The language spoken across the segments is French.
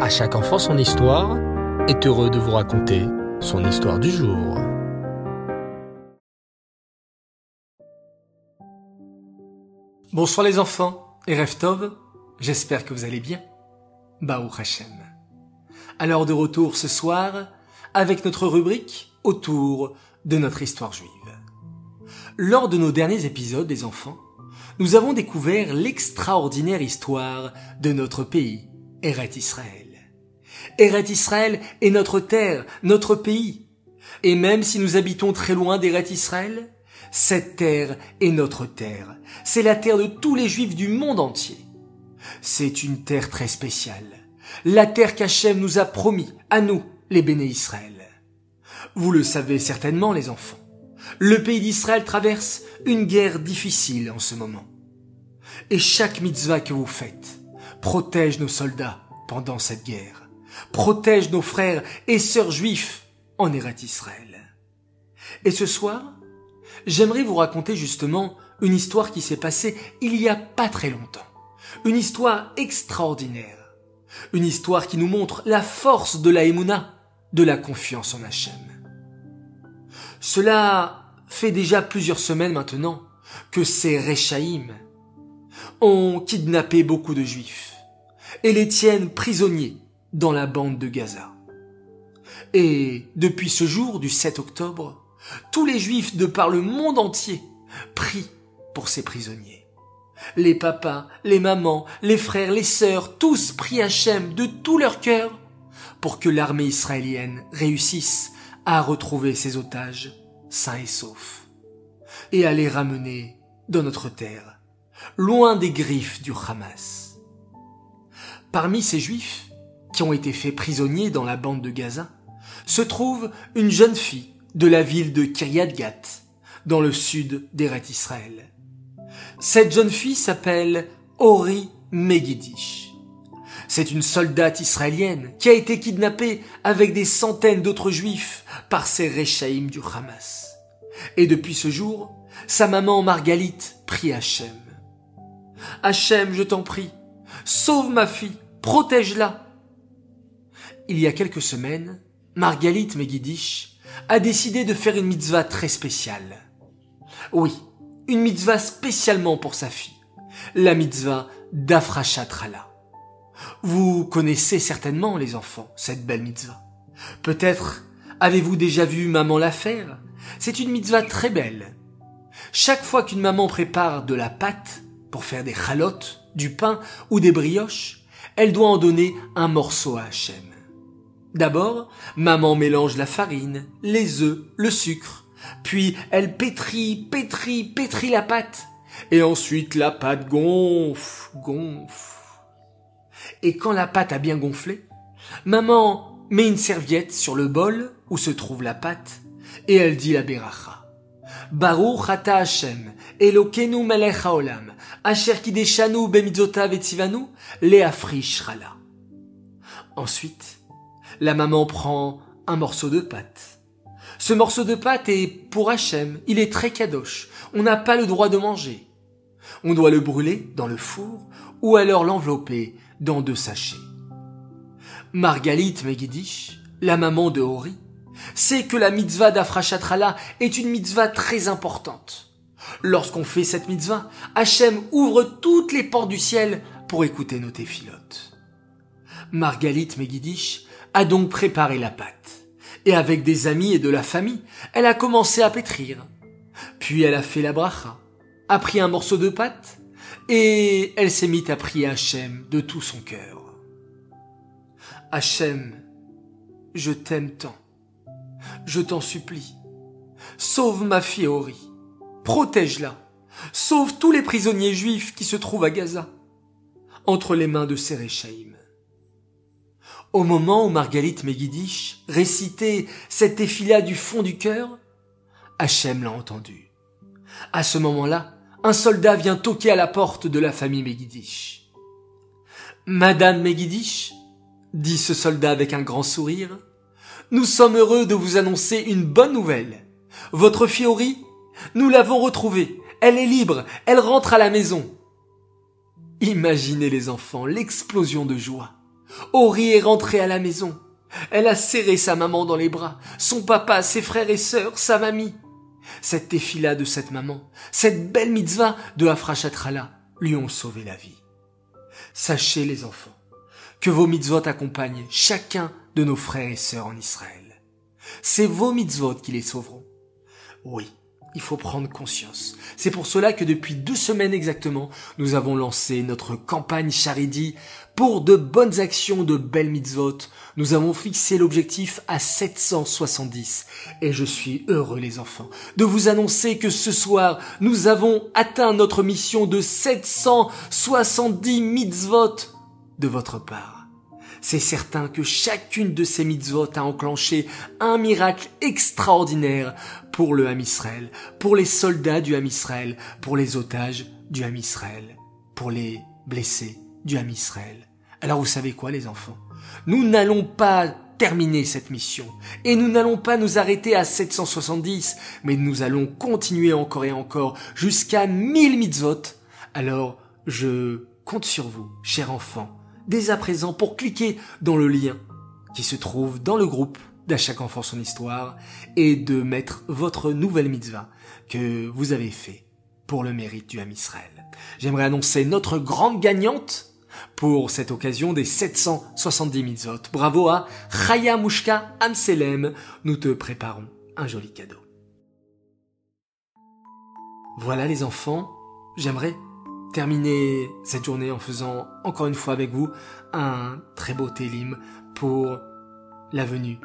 À chaque enfant son histoire est heureux de vous raconter son histoire du jour. Bonsoir les enfants et Reftov, j'espère que vous allez bien. Baou Hashem. Alors de retour ce soir avec notre rubrique autour de notre histoire juive. Lors de nos derniers épisodes des enfants, nous avons découvert l'extraordinaire histoire de notre pays, Eret Israël. Eret Israël est notre terre, notre pays. Et même si nous habitons très loin d'Eret Israël, cette terre est notre terre. C'est la terre de tous les juifs du monde entier. C'est une terre très spéciale. La terre qu'Hachem nous a promis, à nous, les béné Israël. Vous le savez certainement, les enfants. Le pays d'Israël traverse une guerre difficile en ce moment. Et chaque mitzvah que vous faites protège nos soldats pendant cette guerre, protège nos frères et sœurs juifs en Eretz Israël. Et ce soir, j'aimerais vous raconter justement une histoire qui s'est passée il y a pas très longtemps. Une histoire extraordinaire. Une histoire qui nous montre la force de la Emouna, de la confiance en Hachem. Cela fait déjà plusieurs semaines maintenant que ces Rechaïm ont kidnappé beaucoup de juifs et les tiennent prisonniers dans la bande de Gaza. Et depuis ce jour du 7 octobre, tous les juifs de par le monde entier prient pour ces prisonniers. Les papas, les mamans, les frères, les sœurs, tous prient Hachem de tout leur cœur pour que l'armée israélienne réussisse à retrouver ses otages sains et saufs et à les ramener dans notre terre, loin des griffes du Hamas. Parmi ces juifs qui ont été faits prisonniers dans la bande de Gaza, se trouve une jeune fille de la ville de Kiryat Gat, dans le sud d'Eret Israël. Cette jeune fille s'appelle Ori Megidish. C'est une soldate israélienne qui a été kidnappée avec des centaines d'autres juifs par ces Rechaïm du Hamas. Et depuis ce jour, sa maman Margalite prie Hachem. Hachem, je t'en prie, sauve ma fille, protège-la. Il y a quelques semaines, Margalite Megidish a décidé de faire une mitzvah très spéciale. Oui, une mitzvah spécialement pour sa fille, la mitzvah d'Afrashatrala. Vous connaissez certainement, les enfants, cette belle mitzvah. Peut-être avez-vous déjà vu maman la faire C'est une mitzvah très belle. Chaque fois qu'une maman prépare de la pâte pour faire des chalotes, du pain ou des brioches, elle doit en donner un morceau à Hachem. D'abord, maman mélange la farine, les œufs, le sucre, puis elle pétrit, pétrit, pétrit la pâte, et ensuite la pâte gonfle, gonfle. Et quand la pâte a bien gonflé, maman met une serviette sur le bol où se trouve la pâte, et elle dit la beracha. Baruch ata Hashem, Elokenu melech haolam, asher kideshanu bemizotav etzivanu, leafrishrala. Ensuite, la maman prend un morceau de pâte. Ce morceau de pâte est pour Hachem, il est très kadosh, on n'a pas le droit de manger. On doit le brûler dans le four ou alors l'envelopper dans deux sachets. Margalit Megidish, la maman de Hori, sait que la mitzvah d'Afrashatrala est une mitzvah très importante. Lorsqu'on fait cette mitzvah, Hachem ouvre toutes les portes du ciel pour écouter nos téphilotes. Margalit Megidish a donc préparé la pâte. Et avec des amis et de la famille, elle a commencé à pétrir. Puis elle a fait la bracha, a pris un morceau de pâte, et elle s'est mise à prier Hachem de tout son cœur. Hachem, je t'aime tant. Je t'en supplie. Sauve ma fille Ori. Protège-la. Sauve tous les prisonniers juifs qui se trouvent à Gaza, entre les mains de Séréchaïm. Au moment où Margalit Megidish récitait cette effila du fond du cœur, Hachem l'a entendu. À ce moment-là, un soldat vient toquer à la porte de la famille Megidish. Madame Megidish, dit ce soldat avec un grand sourire, nous sommes heureux de vous annoncer une bonne nouvelle. Votre Fiori, nous l'avons retrouvée. Elle est libre. Elle rentre à la maison. Imaginez les enfants, l'explosion de joie. Ori est rentrée à la maison. Elle a serré sa maman dans les bras, son papa, ses frères et sœurs, sa mamie. Cette tefila de cette maman, cette belle mitzvah de Afrachatrala lui ont sauvé la vie. Sachez les enfants, que vos mitzvot accompagnent chacun de nos frères et sœurs en Israël. C'est vos mitzvot qui les sauveront. Oui, il faut prendre conscience. C'est pour cela que depuis deux semaines exactement, nous avons lancé notre campagne Charidi pour de bonnes actions, de belles mitzvot. Nous avons fixé l'objectif à 770. Et je suis heureux, les enfants, de vous annoncer que ce soir, nous avons atteint notre mission de 770 mitzvot de votre part. C'est certain que chacune de ces mitzvot a enclenché un miracle extraordinaire pour le Ham Israël, pour les soldats du Ham Israël, pour les otages du Ham Israël, pour les blessés du Ham Israël. Alors vous savez quoi les enfants? Nous n'allons pas terminer cette mission. Et nous n'allons pas nous arrêter à 770, mais nous allons continuer encore et encore jusqu'à 1000 mitzvot. Alors, je compte sur vous, chers enfants, dès à présent pour cliquer dans le lien qui se trouve dans le groupe d'à chaque enfant son histoire et de mettre votre nouvelle mitzvah que vous avez fait pour le mérite du Ham Israël. J'aimerais annoncer notre grande gagnante pour cette occasion des 770 mitzvot. Bravo à Chaya Mushka Amselem. Nous te préparons un joli cadeau. Voilà les enfants, j'aimerais terminer cette journée en faisant encore une fois avec vous un très beau télim pour la venue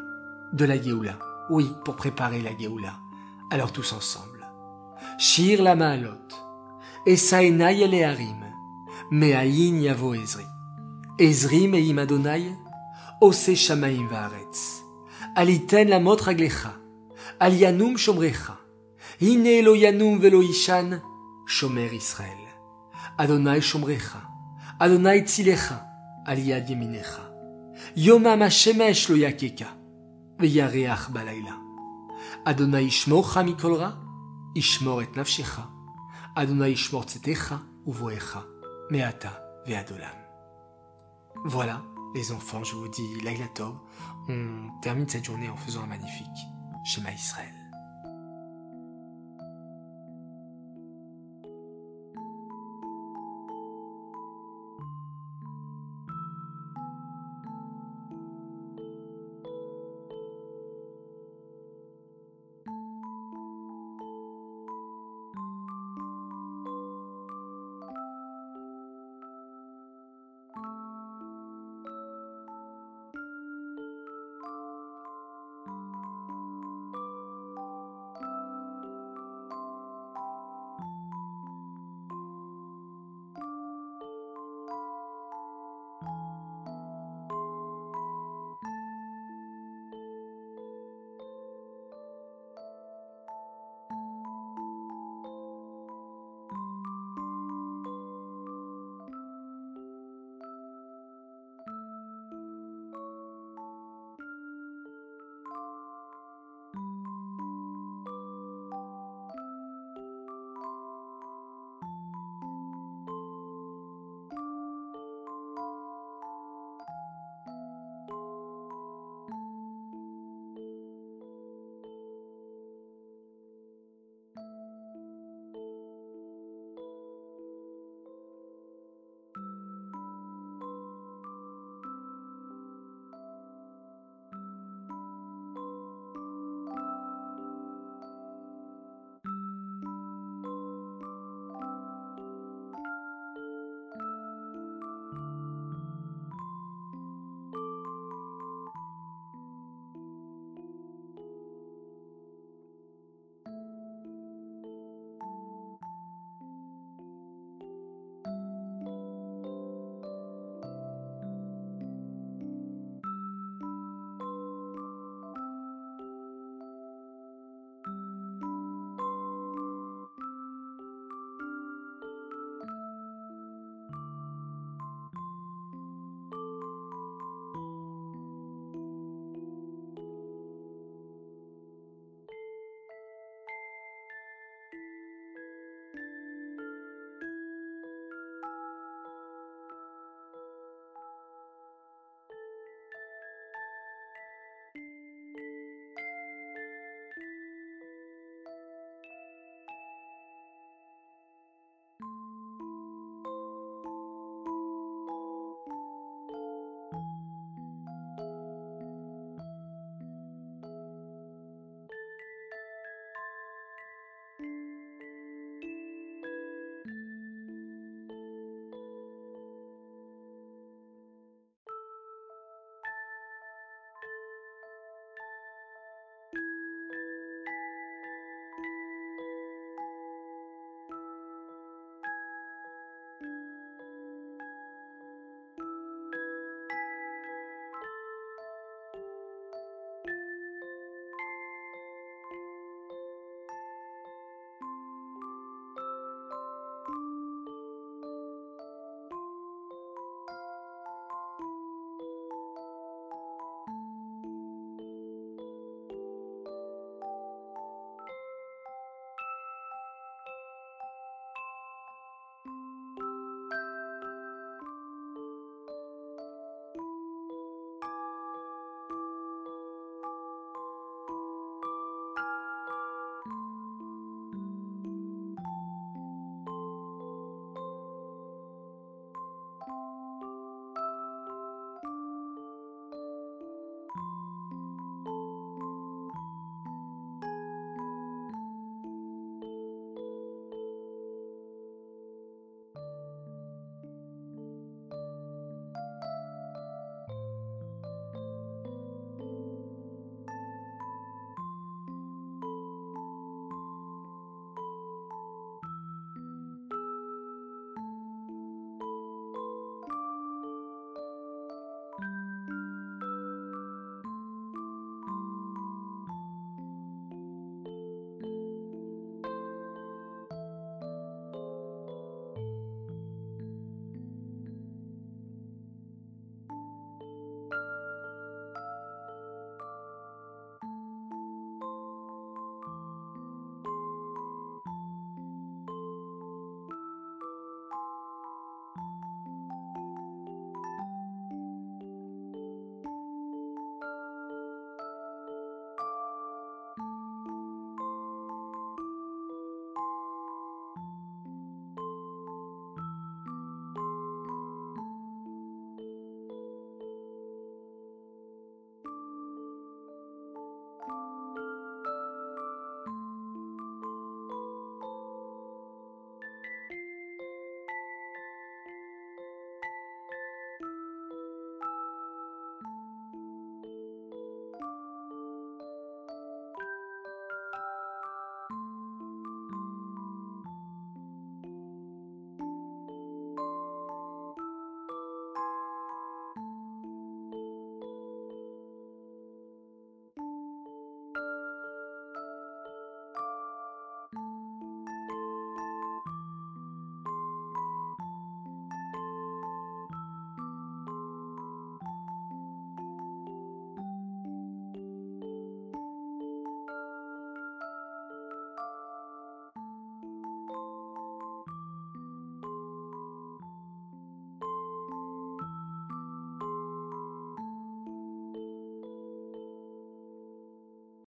de la Géoula. Oui, pour préparer la Géoula. Alors tous ensemble. Shir la Maalot. Esaena le Harim. Me'ayin yavo Ezri. Ezri me'im Adonai. Ose shamaim va'aretz. Aliten la mot raglecha. Alianum shomrecha. Hine lo yanum velo ishan. Shomer Israël. Adonai Shomrecha, Adonai Tzilecha, Aliad Yeminecha, Yomam Hashemesh Lo Yakeka, Veyareach Balayla, Adonai Ishmorcha Mikolra, Ishmor et Nafshecha, Adonai Ishmor Tzetecha, Uvoecha, Meata Veadolam. Voilà, les enfants, je vous dis Laila on termine cette journée en faisant un magnifique schéma Israël.